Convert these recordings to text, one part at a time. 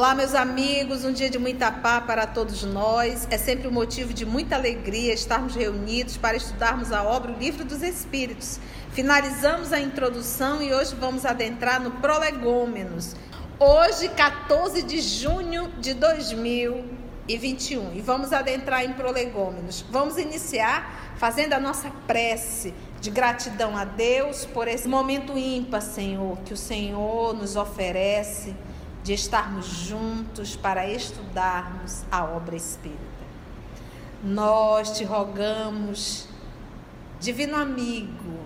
Olá, meus amigos, um dia de muita paz para todos nós. É sempre um motivo de muita alegria estarmos reunidos para estudarmos a obra O Livro dos Espíritos. Finalizamos a introdução e hoje vamos adentrar no Prolegômenos. Hoje, 14 de junho de 2021, e vamos adentrar em Prolegômenos. Vamos iniciar fazendo a nossa prece de gratidão a Deus por esse momento ímpar, Senhor, que o Senhor nos oferece de estarmos juntos para estudarmos a obra espírita. Nós te rogamos, Divino Amigo,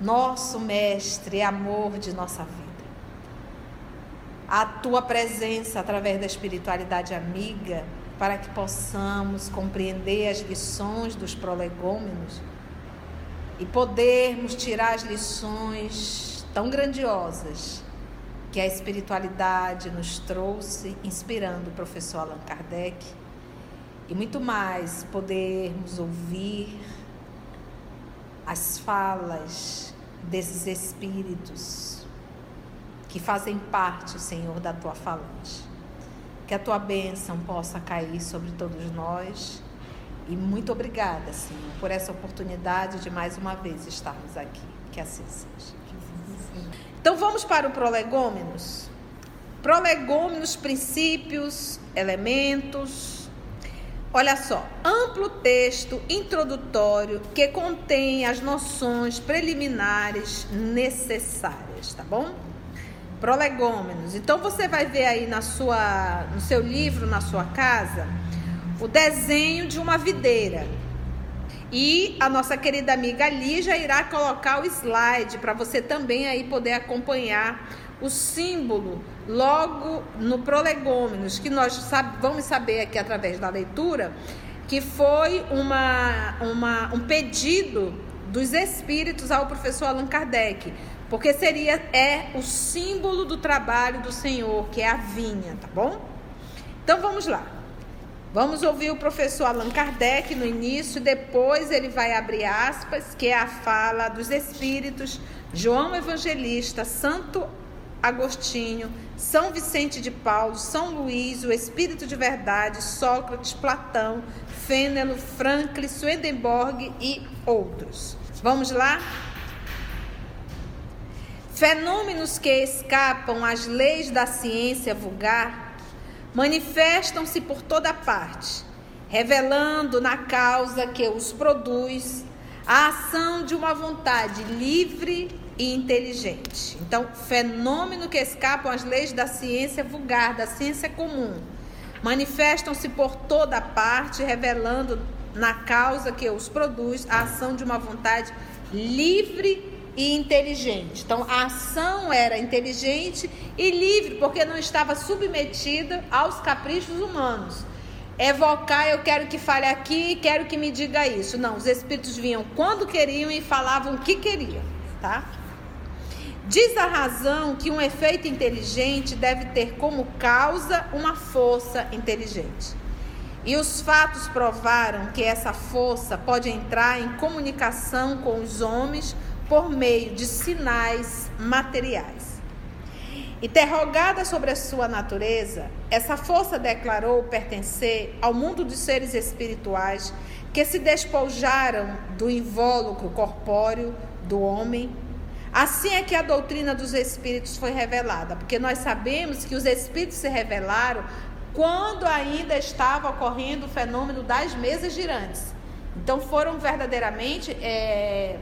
nosso Mestre e amor de nossa vida, a tua presença através da espiritualidade amiga, para que possamos compreender as lições dos prolegômenos e podermos tirar as lições tão grandiosas que a espiritualidade nos trouxe, inspirando o professor Allan Kardec, e muito mais podermos ouvir as falas desses espíritos que fazem parte, Senhor, da tua falange. Que a tua bênção possa cair sobre todos nós. E muito obrigada, Senhor, por essa oportunidade de mais uma vez estarmos aqui. Que assim seja. Então vamos para o prolegômenos. Prolegômenos, princípios, elementos. Olha só, amplo texto introdutório que contém as noções preliminares necessárias, tá bom? Prolegômenos. Então você vai ver aí na sua, no seu livro, na sua casa, o desenho de uma videira. E a nossa querida amiga Lígia irá colocar o slide para você também aí poder acompanhar o símbolo logo no prolegômenos, que nós sabe, vamos saber aqui através da leitura, que foi uma, uma, um pedido dos espíritos ao professor Allan Kardec, porque seria é o símbolo do trabalho do Senhor, que é a vinha, tá bom? Então vamos lá. Vamos ouvir o professor Allan Kardec no início, depois ele vai abrir aspas, que é a fala dos espíritos João Evangelista, Santo Agostinho, São Vicente de Paulo, São Luís, o Espírito de Verdade, Sócrates, Platão, Fênelo, Franklin, Swedenborg e outros. Vamos lá? Fenômenos que escapam às leis da ciência vulgar manifestam-se por toda parte, revelando na causa que os produz a ação de uma vontade livre e inteligente. Então, fenômeno que escapam às leis da ciência vulgar, da ciência comum, manifestam-se por toda parte, revelando na causa que os produz a ação de uma vontade livre e inteligente. Então, a ação era inteligente e livre, porque não estava submetida aos caprichos humanos. Evocar, eu quero que fale aqui, quero que me diga isso. Não, os espíritos vinham quando queriam e falavam o que queriam, tá? Diz a razão que um efeito inteligente deve ter como causa uma força inteligente. E os fatos provaram que essa força pode entrar em comunicação com os homens por meio de sinais materiais. Interrogada sobre a sua natureza, essa força declarou pertencer ao mundo dos seres espirituais que se despojaram do invólucro corpóreo do homem. Assim é que a doutrina dos espíritos foi revelada, porque nós sabemos que os espíritos se revelaram quando ainda estava ocorrendo o fenômeno das mesas girantes. Então foram verdadeiramente é,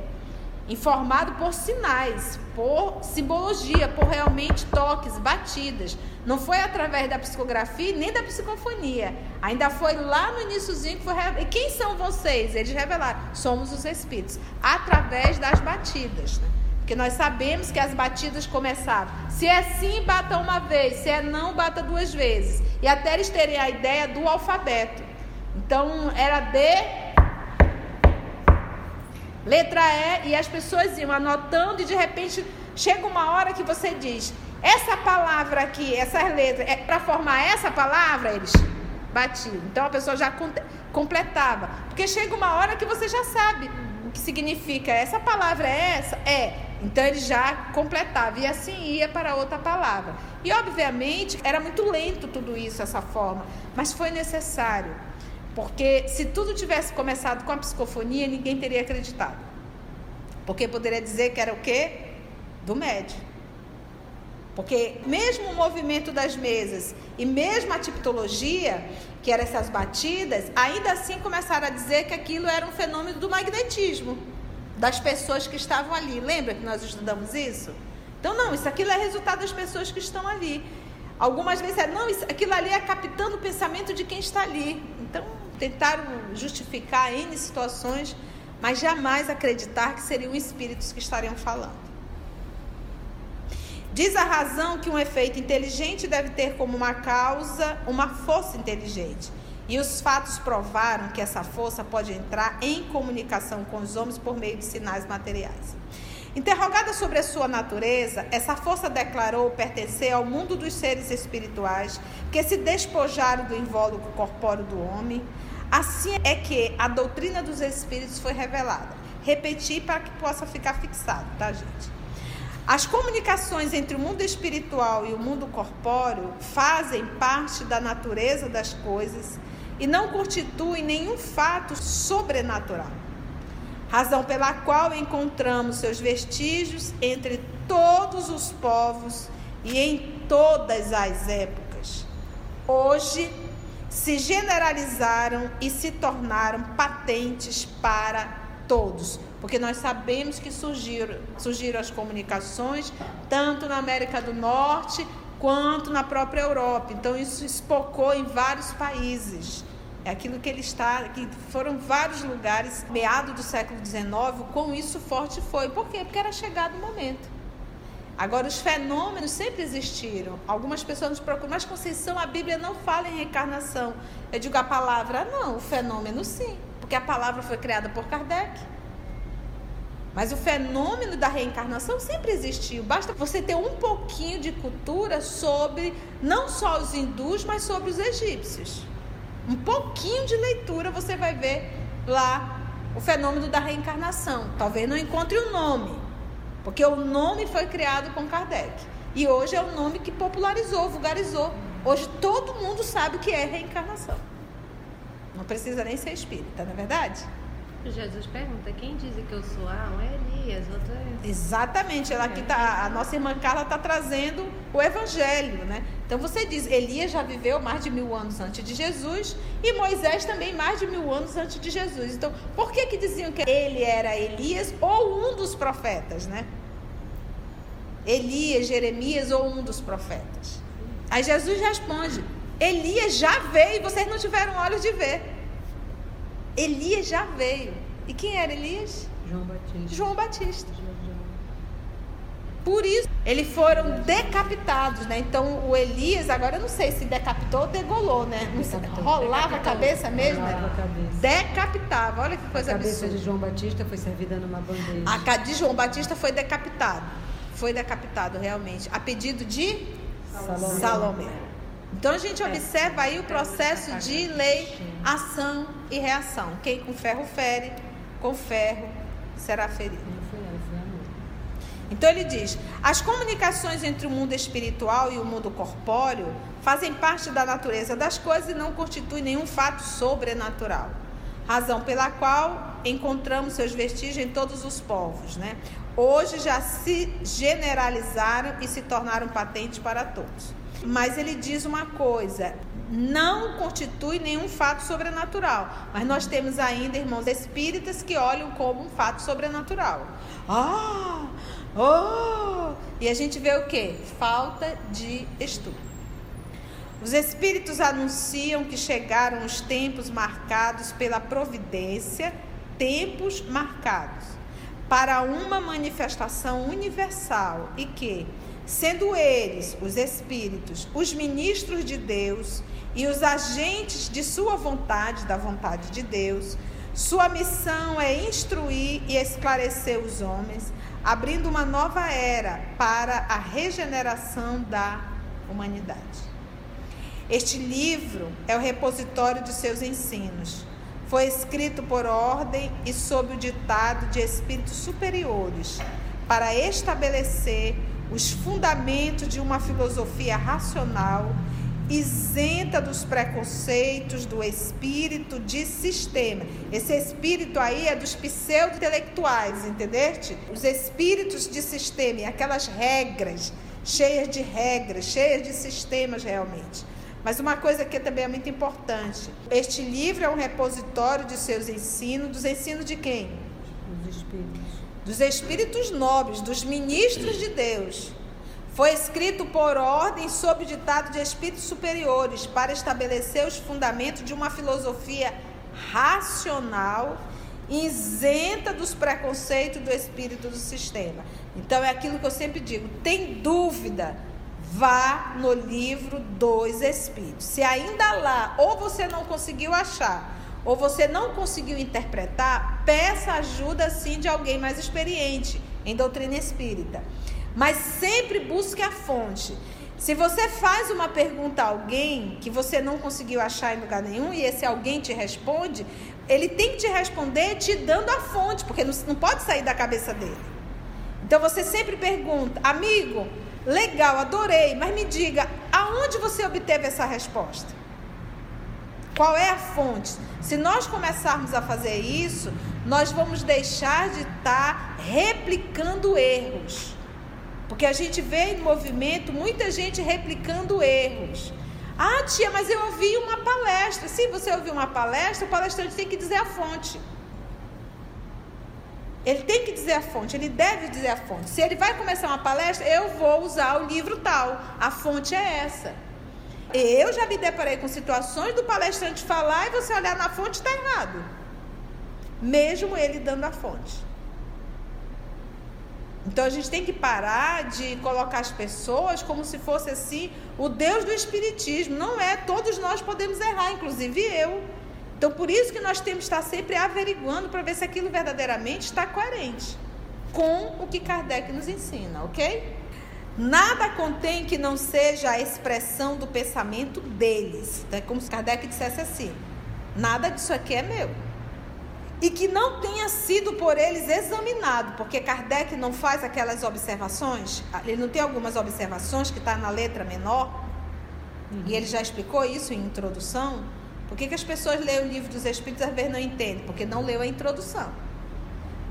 informado por sinais, por simbologia, por realmente toques, batidas. Não foi através da psicografia nem da psicofonia. Ainda foi lá no iníciozinho que foi E quem são vocês? Eles revelaram. Somos os espíritos. Através das batidas. Né? Porque nós sabemos que as batidas começaram. Se é sim, bata uma vez. Se é não, bata duas vezes. E até eles terem a ideia do alfabeto. Então, era D, letra E, e as pessoas iam anotando e de repente chega uma hora que você diz: essa palavra aqui, essas letras, é para formar essa palavra, eles batiam. Então a pessoa já completava. Porque chega uma hora que você já sabe o que significa essa palavra é essa? É. Então ele já completava e assim ia para outra palavra. E obviamente era muito lento tudo isso, essa forma, mas foi necessário. Porque se tudo tivesse começado com a psicofonia, ninguém teria acreditado. Porque poderia dizer que era o quê? Do médio. Porque mesmo o movimento das mesas e mesmo a tipologia, que eram essas batidas, ainda assim começaram a dizer que aquilo era um fenômeno do magnetismo das pessoas que estavam ali. Lembra que nós estudamos isso? Então, não, isso aquilo é resultado das pessoas que estão ali. Algumas vezes é, não, isso, aquilo ali é captando o pensamento de quem está ali. Então, tentaram justificar N situações, mas jamais acreditar que seriam espíritos que estariam falando. Diz a razão que um efeito inteligente deve ter como uma causa uma força inteligente. E os fatos provaram que essa força pode entrar em comunicação com os homens por meio de sinais materiais. Interrogada sobre a sua natureza, essa força declarou pertencer ao mundo dos seres espirituais que se despojaram do invólucro corpóreo do homem. Assim é que a doutrina dos espíritos foi revelada. Repetir para que possa ficar fixado, tá, gente? As comunicações entre o mundo espiritual e o mundo corpóreo fazem parte da natureza das coisas e não constituem nenhum fato sobrenatural. Razão pela qual encontramos seus vestígios entre todos os povos e em todas as épocas. Hoje se generalizaram e se tornaram patentes para todos, porque nós sabemos que surgiram, surgiram as comunicações tanto na América do Norte quanto na própria Europa. Então isso espocou em vários países. É aquilo que ele está, que foram vários lugares, meado do século XIX, com isso forte foi. Por quê? Porque era chegado o momento. Agora, os fenômenos sempre existiram. Algumas pessoas nos procuram, mas Conceição, a Bíblia não fala em reencarnação. Eu digo a palavra, não, o fenômeno sim porque a palavra foi criada por Kardec. Mas o fenômeno da reencarnação sempre existiu. Basta você ter um pouquinho de cultura sobre não só os hindus, mas sobre os egípcios. Um pouquinho de leitura você vai ver lá o fenômeno da reencarnação. Talvez não encontre o nome, porque o nome foi criado com Kardec. E hoje é o nome que popularizou, vulgarizou. Hoje todo mundo sabe o que é reencarnação. Não precisa nem ser espírita, não é verdade? Jesus pergunta, quem diz que eu sou? Ah, um é Elias, outro. Exatamente, ela aqui tá, a nossa irmã Carla está trazendo o evangelho, né? Então você diz, Elias já viveu mais de mil anos antes de Jesus e Moisés também mais de mil anos antes de Jesus. Então, por que que diziam que ele era Elias ou um dos profetas, né? Elias, Jeremias ou um dos profetas. Aí Jesus responde, Elias já veio e vocês não tiveram olhos de ver. Elias já veio. E quem era Elias? João Batista. João Batista. Por isso, eles foram decapitados, né? Então, o Elias, agora eu não sei se decapitou ou degolou, né? Decapitou. Rolava a cabeça mesmo? Rolava a cabeça. Decapitava. Olha que coisa A cabeça absurda. de João Batista foi servida numa bandeja. A ca- de João Batista foi decapitado. Foi decapitado, realmente. A pedido de Salomé. Salomé. Então a gente observa aí o processo de lei, ação e reação. Quem com ferro fere, com ferro será ferido. Então ele diz: as comunicações entre o mundo espiritual e o mundo corpóreo fazem parte da natureza das coisas e não constituem nenhum fato sobrenatural. Razão pela qual encontramos seus vestígios em todos os povos, né? Hoje já se generalizaram e se tornaram patentes para todos. Mas ele diz uma coisa: não constitui nenhum fato sobrenatural. Mas nós temos ainda irmãos espíritas que olham como um fato sobrenatural. Ah! Oh! E a gente vê o que? Falta de estudo. Os espíritos anunciam que chegaram os tempos marcados pela providência, tempos marcados para uma manifestação universal e que, sendo eles, os espíritos, os ministros de Deus e os agentes de sua vontade, da vontade de Deus, sua missão é instruir e esclarecer os homens, abrindo uma nova era para a regeneração da humanidade. Este livro é o repositório de seus ensinos. Foi escrito por ordem e sob o ditado de espíritos superiores, para estabelecer os fundamentos de uma filosofia racional isenta dos preconceitos do espírito de sistema. Esse espírito aí é dos pseudo-intelectuais, entendeste? Os espíritos de sistema, e aquelas regras, cheias de regras, cheias de sistemas realmente. Mas uma coisa que também é muito importante: este livro é um repositório de seus ensinos, dos ensinos de quem? Dos espíritos. Nobres, dos ministros de Deus foi escrito por ordem sob ditado de espíritos superiores para estabelecer os fundamentos de uma filosofia racional, isenta dos preconceitos do espírito do sistema. Então é aquilo que eu sempre digo: tem dúvida? Vá no livro dos Espíritos. Se ainda lá, ou você não conseguiu achar, ou você não conseguiu interpretar, peça ajuda sim de alguém mais experiente em doutrina espírita mas sempre busque a fonte. Se você faz uma pergunta a alguém que você não conseguiu achar em lugar nenhum e esse alguém te responde, ele tem que te responder te dando a fonte, porque não, pode sair da cabeça dele. Então você sempre pergunta, amigo, legal, adorei, mas me diga, aonde você obteve essa resposta? Qual é a fonte? Se nós começarmos a fazer isso, nós vamos deixar de estar tá replicando erros. Porque a gente vê em movimento muita gente replicando erros. Ah, tia, mas eu ouvi uma palestra. Se você ouviu uma palestra, o palestrante tem que dizer a fonte. Ele tem que dizer a fonte, ele deve dizer a fonte. Se ele vai começar uma palestra, eu vou usar o livro tal. A fonte é essa. Eu já me deparei com situações do palestrante falar e você olhar na fonte está errado. Mesmo ele dando a fonte. Então a gente tem que parar de colocar as pessoas como se fosse assim o Deus do Espiritismo. Não é, todos nós podemos errar, inclusive eu. Então por isso que nós temos que estar sempre averiguando para ver se aquilo verdadeiramente está coerente com o que Kardec nos ensina, ok? Nada contém que não seja a expressão do pensamento deles. Então, é como se Kardec dissesse assim: nada disso aqui é meu e que não tenha sido por eles examinado, porque Kardec não faz aquelas observações, ele não tem algumas observações que está na letra menor, uhum. e ele já explicou isso em introdução. Por que, que as pessoas leem o livro dos Espíritos às vezes não entendem? Porque não leu a introdução.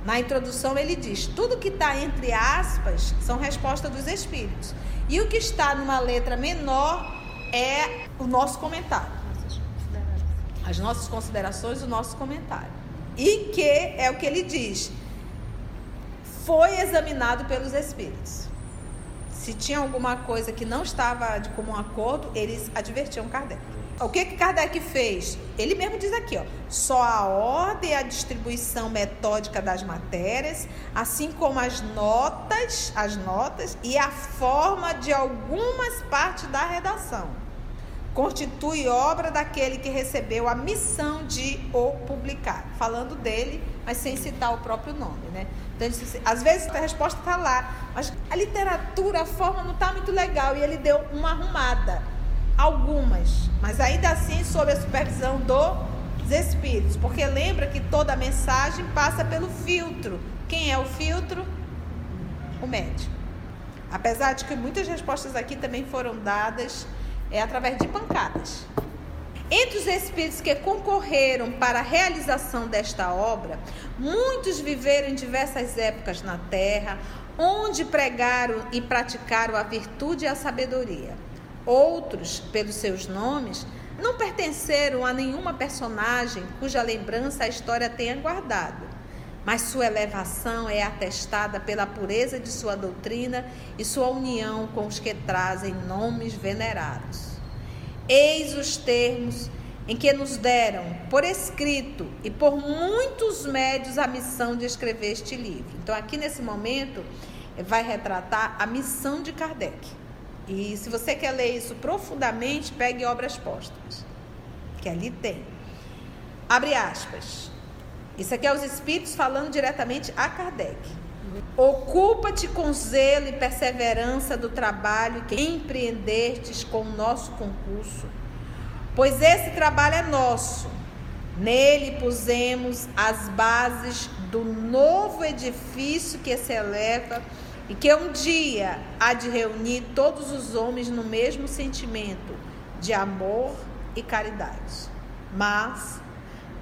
Na introdução ele diz: tudo que está entre aspas são respostas dos Espíritos. E o que está numa letra menor é o nosso comentário. As nossas considerações, o nosso comentário e que é o que ele diz, foi examinado pelos espíritos. Se tinha alguma coisa que não estava de comum acordo, eles advertiam Kardec. O que que Kardec fez? Ele mesmo diz aqui, ó, só a ordem e a distribuição metódica das matérias, assim como as notas, as notas e a forma de algumas partes da redação constitui obra daquele que recebeu a missão de o publicar. Falando dele, mas sem citar o próprio nome, né? Então, às vezes a resposta está lá, mas a literatura, a forma não está muito legal. E ele deu uma arrumada. Algumas, mas ainda assim sob a supervisão dos espíritos. Porque lembra que toda mensagem passa pelo filtro. Quem é o filtro? O médico. Apesar de que muitas respostas aqui também foram dadas é através de pancadas. Entre os espíritos que concorreram para a realização desta obra, muitos viveram em diversas épocas na terra, onde pregaram e praticaram a virtude e a sabedoria. Outros, pelos seus nomes, não pertenceram a nenhuma personagem cuja lembrança a história tenha guardado, mas sua elevação é atestada pela pureza de sua doutrina e sua união com os que trazem nomes venerados. Eis os termos em que nos deram por escrito e por muitos médios a missão de escrever este livro. Então, aqui nesse momento, vai retratar a missão de Kardec. E se você quer ler isso profundamente, pegue obras póstumas, que ali tem. Abre aspas. Isso aqui é os espíritos falando diretamente a Kardec. Ocupa-te com zelo e perseverança do trabalho que empreendestes com o nosso concurso, pois esse trabalho é nosso. Nele pusemos as bases do novo edifício que se eleva e que um dia há de reunir todos os homens no mesmo sentimento de amor e caridade. Mas,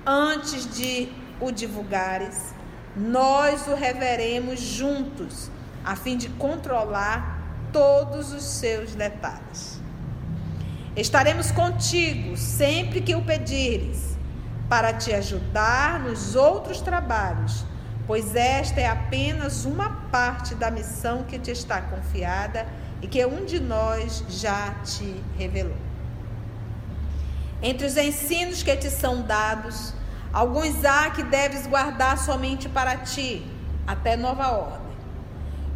antes de o divulgares, nós o reveremos juntos, a fim de controlar todos os seus detalhes. Estaremos contigo sempre que o pedires, para te ajudar nos outros trabalhos, pois esta é apenas uma parte da missão que te está confiada e que um de nós já te revelou. Entre os ensinos que te são dados, alguns há que deves guardar somente para ti, até nova ordem.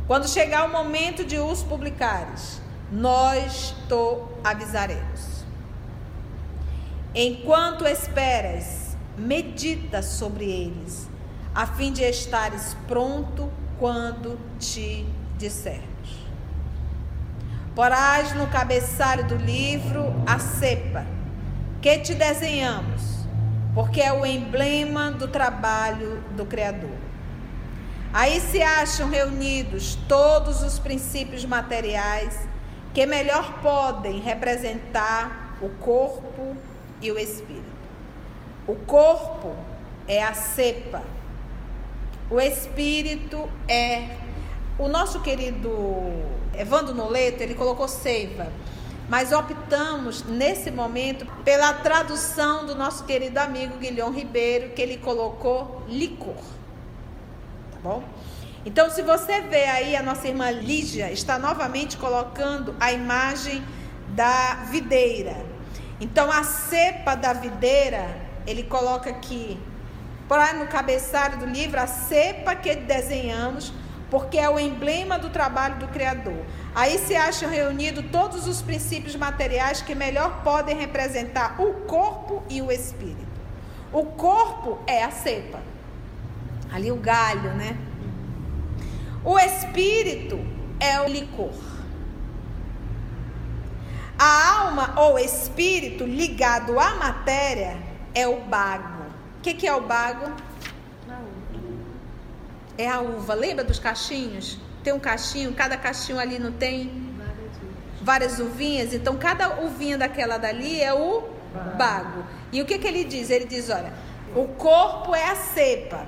Quando chegar o momento de os publicares, nós te avisaremos. Enquanto esperas, medita sobre eles, a fim de estares pronto quando te dissermos. Porás no cabeçalho do livro a cepa que te desenhamos, porque é o emblema do trabalho do Criador. Aí se acham reunidos todos os princípios materiais que melhor podem representar o corpo e o espírito. O corpo é a cepa, o espírito é. O nosso querido Evandro Noleto, ele colocou seiva, mas optamos nesse momento pela tradução do nosso querido amigo Guilhom Ribeiro, que ele colocou licor. Tá bom? Então, se você vê aí, a nossa irmã Lígia está novamente colocando a imagem da videira. Então, a cepa da videira, ele coloca aqui, para no cabeçalho do livro, a cepa que desenhamos, porque é o emblema do trabalho do Criador. Aí se acham reunidos todos os princípios materiais que melhor podem representar o corpo e o espírito. O corpo é a cepa, ali o galho, né? O espírito é o licor. A alma ou espírito ligado à matéria é o bago. Que, que é o bago? É a uva. Lembra dos cachinhos? Tem um cachinho, cada cachinho ali não tem várias uvinhas. Então, cada uvinha daquela dali é o bago. E o que, que ele diz? Ele diz: olha, o corpo é a cepa,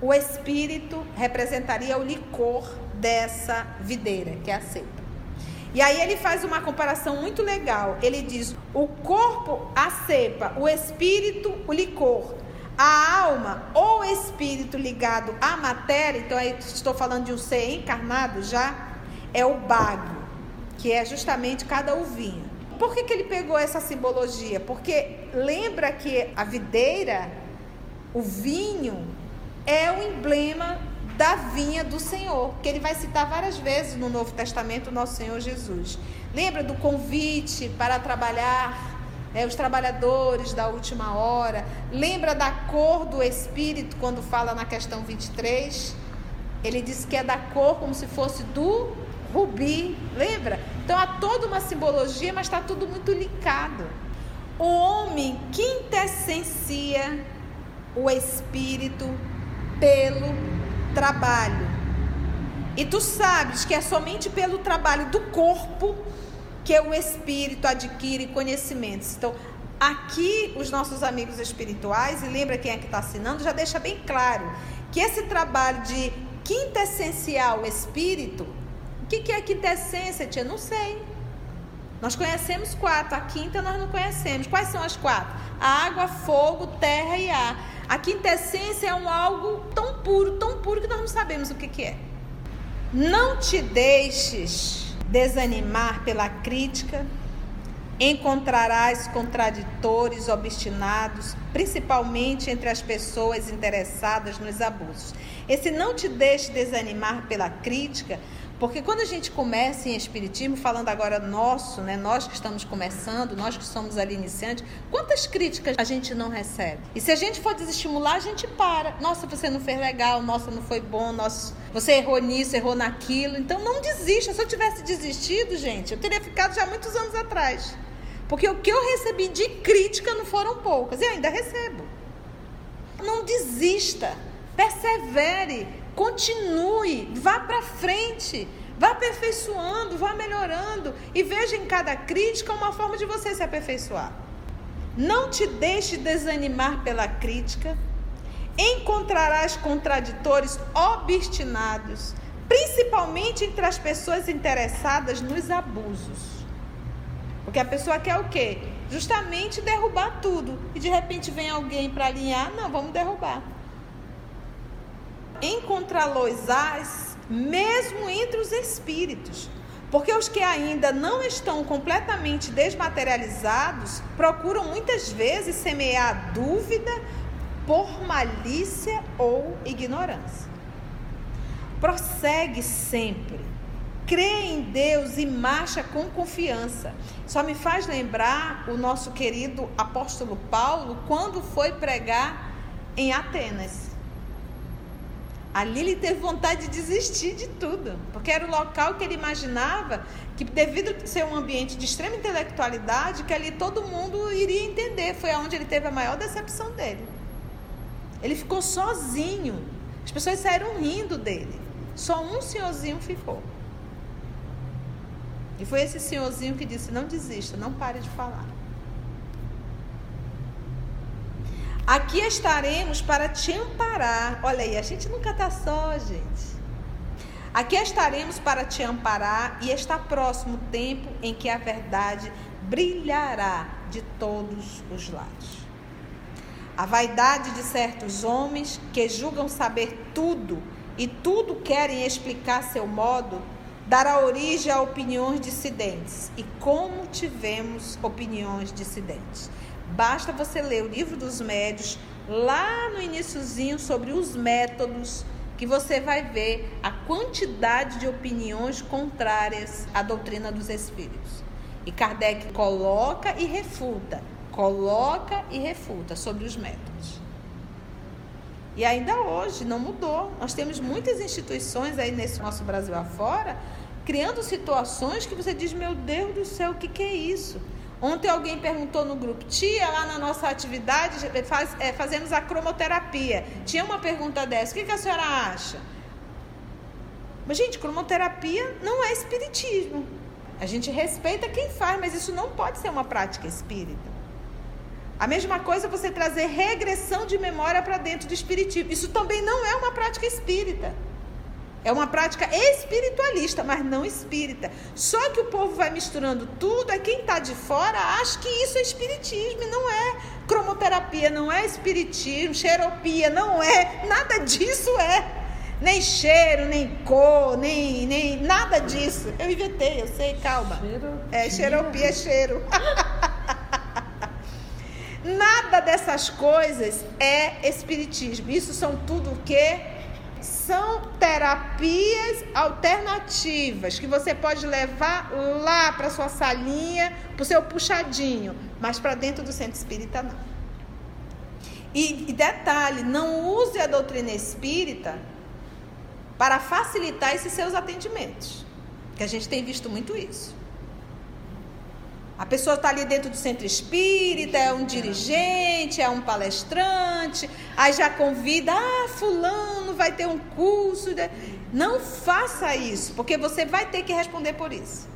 o espírito representaria o licor dessa videira, que é a cepa. E aí ele faz uma comparação muito legal. Ele diz: o corpo, a cepa, o espírito, o licor. A alma ou espírito ligado à matéria, então aí estou falando de um ser encarnado já, é o bago, que é justamente cada uvinha. Por que, que ele pegou essa simbologia? Porque lembra que a videira, o vinho, é o emblema da vinha do Senhor, que ele vai citar várias vezes no Novo Testamento o nosso Senhor Jesus. Lembra do convite para trabalhar é, os trabalhadores da última hora. Lembra da cor do Espírito quando fala na questão 23? Ele diz que é da cor como se fosse do rubi. Lembra? Então há toda uma simbologia, mas está tudo muito linkado. O homem quintessencia o Espírito pelo trabalho. E tu sabes que é somente pelo trabalho do corpo que o espírito adquire conhecimentos. Então, aqui os nossos amigos espirituais, e lembra quem é que está assinando, já deixa bem claro que esse trabalho de quintessencial espírito, o que, que é quintessência, tia? Não sei. Nós conhecemos quatro, a quinta nós não conhecemos. Quais são as quatro? Água, fogo, terra e ar. A quintessência é um algo tão puro, tão puro que nós não sabemos o que, que é. Não te deixes desanimar pela crítica. Encontrarás contraditores obstinados, principalmente entre as pessoas interessadas nos abusos. Esse não te deixe desanimar pela crítica porque quando a gente começa em Espiritismo, falando agora nosso, né, nós que estamos começando, nós que somos ali iniciantes, quantas críticas a gente não recebe? E se a gente for desestimular, a gente para. Nossa, você não fez legal, nossa, não foi bom, nossa, você errou nisso, errou naquilo. Então não desista. Se eu tivesse desistido, gente, eu teria ficado já muitos anos atrás. Porque o que eu recebi de crítica não foram poucas, e ainda recebo. Não desista. Persevere, continue, vá para frente. Vá aperfeiçoando, vá melhorando e veja em cada crítica uma forma de você se aperfeiçoar. Não te deixe desanimar pela crítica. Encontrarás contraditores obstinados, principalmente entre as pessoas interessadas nos abusos. Porque a pessoa quer o quê? Justamente derrubar tudo. E de repente vem alguém para alinhar, não, vamos derrubar. Encontrá-los-ás mesmo entre os espíritos. Porque os que ainda não estão completamente desmaterializados procuram muitas vezes semear dúvida por malícia ou ignorância. Prossegue sempre. Crê em Deus e marcha com confiança. Só me faz lembrar o nosso querido apóstolo Paulo quando foi pregar em Atenas. Ali ele teve vontade de desistir de tudo, porque era o local que ele imaginava que, devido a ser um ambiente de extrema intelectualidade, que ali todo mundo iria entender. Foi aonde ele teve a maior decepção dele. Ele ficou sozinho. As pessoas saíram rindo dele. Só um senhorzinho ficou. E foi esse senhorzinho que disse: Não desista, não pare de falar. Aqui estaremos para te amparar. Olha aí, a gente nunca está só, gente. Aqui estaremos para te amparar e está próximo o tempo em que a verdade brilhará de todos os lados. A vaidade de certos homens que julgam saber tudo e tudo querem explicar seu modo dará origem a opiniões dissidentes. E como tivemos opiniões dissidentes? Basta você ler o livro dos médios, lá no iníciozinho sobre os métodos, que você vai ver a quantidade de opiniões contrárias à doutrina dos espíritos. E Kardec coloca e refuta, coloca e refuta sobre os métodos. E ainda hoje não mudou. Nós temos muitas instituições aí nesse nosso Brasil afora criando situações que você diz: Meu Deus do céu, o que, que é isso? Ontem alguém perguntou no grupo, tia, lá na nossa atividade, faz, é, fazemos a cromoterapia. Tinha uma pergunta dessa, o que, que a senhora acha? Mas, gente, cromoterapia não é espiritismo. A gente respeita quem faz, mas isso não pode ser uma prática espírita. A mesma coisa você trazer regressão de memória para dentro do espiritismo. Isso também não é uma prática espírita. É uma prática espiritualista, mas não espírita. Só que o povo vai misturando tudo, é quem está de fora acha que isso é espiritismo, e não é. Cromoterapia não é espiritismo, xeropia não é, nada disso é. Nem cheiro, nem cor, nem, nem nada disso. Eu inventei, eu sei, calma. Xeropia. É, xeropia é cheiro. nada dessas coisas é espiritismo. Isso são tudo o que? São terapias alternativas que você pode levar lá para sua salinha, para o seu puxadinho, mas para dentro do centro espírita não. E, e detalhe, não use a doutrina espírita para facilitar esses seus atendimentos, que a gente tem visto muito isso. A pessoa está ali dentro do centro espírita, é um dirigente, é um palestrante, aí já convida, ah, fulano vai ter um curso. Não faça isso, porque você vai ter que responder por isso.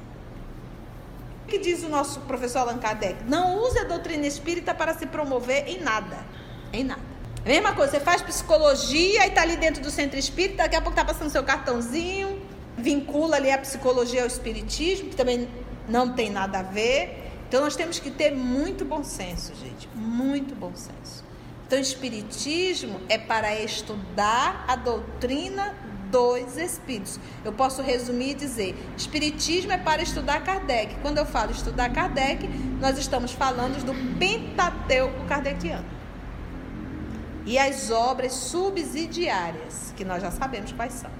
O que diz o nosso professor Allan Kardec? Não use a doutrina espírita para se promover em nada. Em nada. A mesma coisa, você faz psicologia e está ali dentro do centro espírita, daqui a pouco está passando seu cartãozinho, vincula ali a psicologia ao espiritismo, que também não tem nada a ver. Então nós temos que ter muito bom senso, gente, muito bom senso. Então, espiritismo é para estudar a doutrina dos espíritos. Eu posso resumir e dizer: espiritismo é para estudar Kardec. Quando eu falo estudar Kardec, nós estamos falando do Pentateuco kardeciano. E as obras subsidiárias, que nós já sabemos quais são.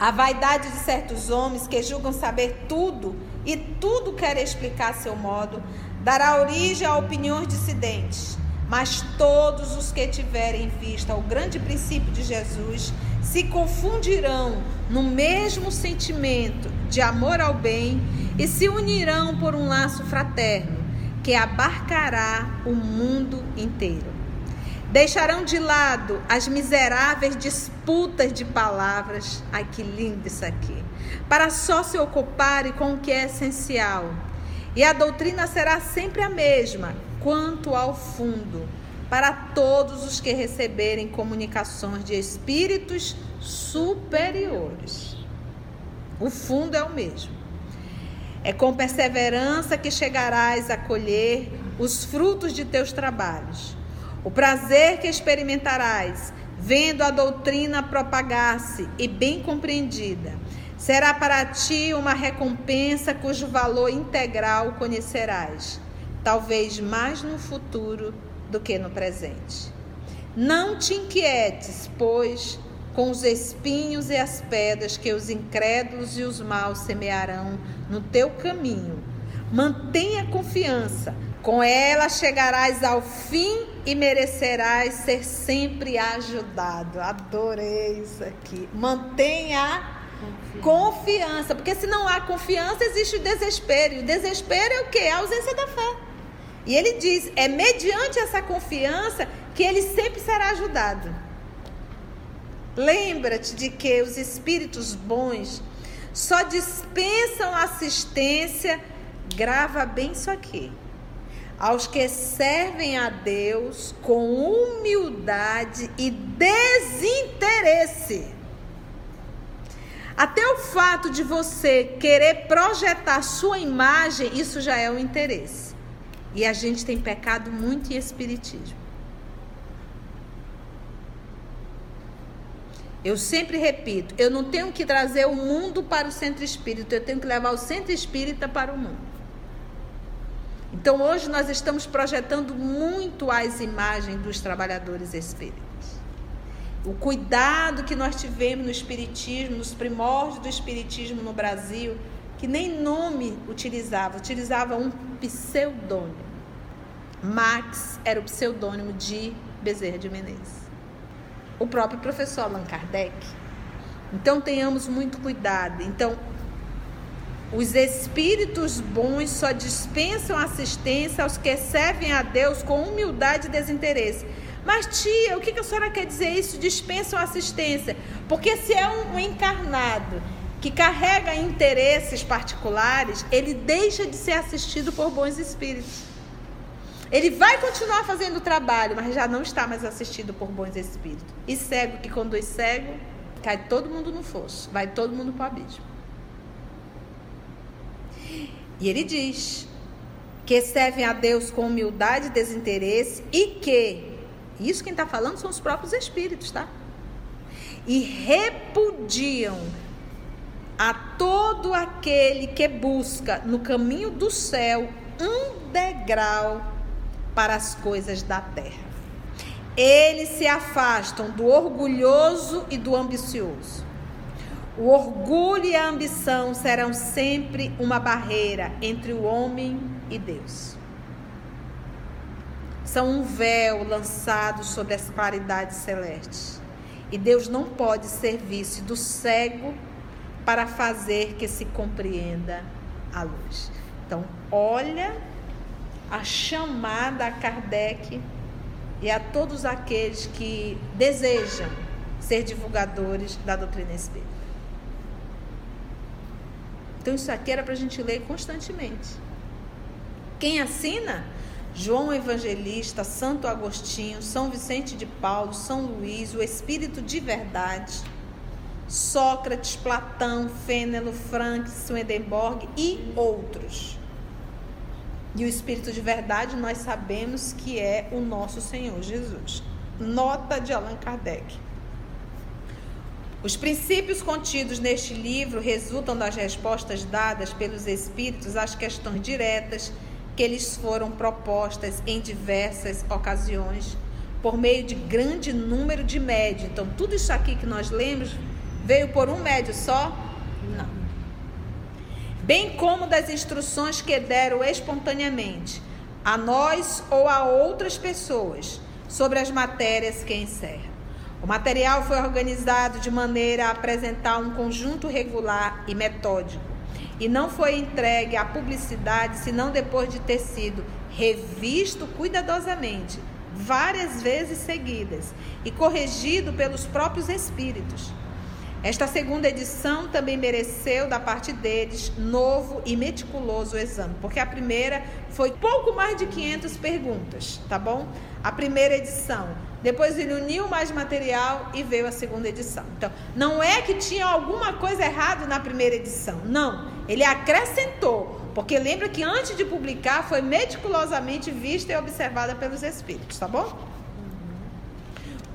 A vaidade de certos homens que julgam saber tudo e tudo querem explicar a seu modo dará origem a opiniões dissidentes. Mas todos os que tiverem em vista o grande princípio de Jesus se confundirão no mesmo sentimento de amor ao bem e se unirão por um laço fraterno que abarcará o mundo inteiro. Deixarão de lado as miseráveis disputas de palavras. Ai, que lindo isso aqui. Para só se ocuparem com o que é essencial. E a doutrina será sempre a mesma, quanto ao fundo, para todos os que receberem comunicações de espíritos superiores. O fundo é o mesmo. É com perseverança que chegarás a colher os frutos de teus trabalhos. O prazer que experimentarás, vendo a doutrina propagar-se e bem compreendida, será para ti uma recompensa cujo valor integral conhecerás, talvez mais no futuro do que no presente. Não te inquietes, pois, com os espinhos e as pedras que os incrédulos e os maus semearão no teu caminho. Mantenha confiança, com ela chegarás ao fim e merecerás ser sempre ajudado. Adorei isso aqui. Mantenha confiança. confiança, porque se não há confiança, existe o desespero. E o desespero é o quê? A ausência da fé. E ele diz: é mediante essa confiança que ele sempre será ajudado. Lembra-te de que os espíritos bons só dispensam assistência, grava bem isso aqui, aos que servem a Deus com humildade e desinteresse. Até o fato de você querer projetar sua imagem, isso já é um interesse. E a gente tem pecado muito em espiritismo. Eu sempre repito, eu não tenho que trazer o mundo para o centro espírita, eu tenho que levar o centro espírita para o mundo. Então hoje nós estamos projetando muito as imagens dos trabalhadores espíritas. O cuidado que nós tivemos no espiritismo, nos primórdios do espiritismo no Brasil, que nem nome utilizava, utilizava um pseudônimo. Max era o pseudônimo de Bezerra de Menezes o próprio professor Allan Kardec. Então tenhamos muito cuidado. Então, os espíritos bons só dispensam assistência aos que servem a Deus com humildade e desinteresse. Mas, tia, o que a senhora quer dizer isso? Dispensam assistência. Porque se é um encarnado que carrega interesses particulares, ele deixa de ser assistido por bons espíritos. Ele vai continuar fazendo o trabalho, mas já não está mais assistido por bons espíritos. E cego que conduz cego, cai todo mundo no fosso, vai todo mundo para o abismo. E ele diz que servem a Deus com humildade e desinteresse e que, isso quem está falando são os próprios espíritos, tá? E repudiam a todo aquele que busca no caminho do céu um degrau para as coisas da terra. Eles se afastam do orgulhoso e do ambicioso. O orgulho e a ambição serão sempre uma barreira entre o homem e Deus. São um véu lançado sobre as claridades celestes. E Deus não pode servir-se do cego para fazer que se compreenda a luz. Então, olha a chamada a Kardec e a todos aqueles que desejam ser divulgadores da doutrina espírita. Então, isso aqui era para a gente ler constantemente. Quem assina? João Evangelista, Santo Agostinho, São Vicente de Paulo, São Luís, o Espírito de Verdade, Sócrates, Platão, Fênelo, Frank, Swedenborg e outros. E o Espírito de verdade nós sabemos que é o nosso Senhor Jesus. Nota de Allan Kardec. Os princípios contidos neste livro resultam das respostas dadas pelos Espíritos às questões diretas que lhes foram propostas em diversas ocasiões, por meio de grande número de médios. Então, tudo isso aqui que nós lemos veio por um médio só? Não bem como das instruções que deram espontaneamente a nós ou a outras pessoas sobre as matérias que encerram. O material foi organizado de maneira a apresentar um conjunto regular e metódico e não foi entregue à publicidade senão depois de ter sido revisto cuidadosamente, várias vezes seguidas e corrigido pelos próprios espíritos. Esta segunda edição também mereceu da parte deles novo e meticuloso exame, porque a primeira foi pouco mais de 500 perguntas, tá bom? A primeira edição. Depois ele uniu mais material e veio a segunda edição. Então, não é que tinha alguma coisa errada na primeira edição, não. Ele acrescentou, porque lembra que antes de publicar foi meticulosamente vista e observada pelos espíritos, tá bom?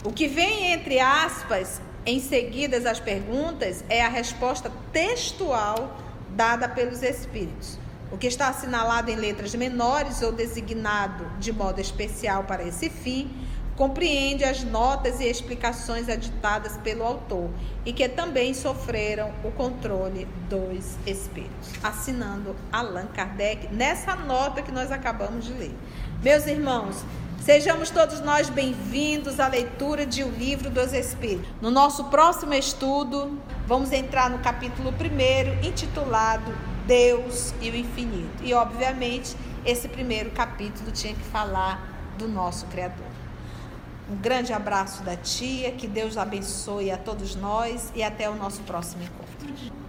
O que vem entre aspas em seguida as perguntas é a resposta textual dada pelos espíritos. O que está assinalado em letras menores ou designado de modo especial para esse fim compreende as notas e explicações aditadas pelo autor e que também sofreram o controle dos espíritos. Assinando Allan Kardec nessa nota que nós acabamos de ler. Meus irmãos, Sejamos todos nós bem-vindos à leitura de O Livro dos Espíritos. No nosso próximo estudo, vamos entrar no capítulo 1, intitulado Deus e o Infinito. E, obviamente, esse primeiro capítulo tinha que falar do nosso Criador. Um grande abraço da tia, que Deus abençoe a todos nós e até o nosso próximo encontro.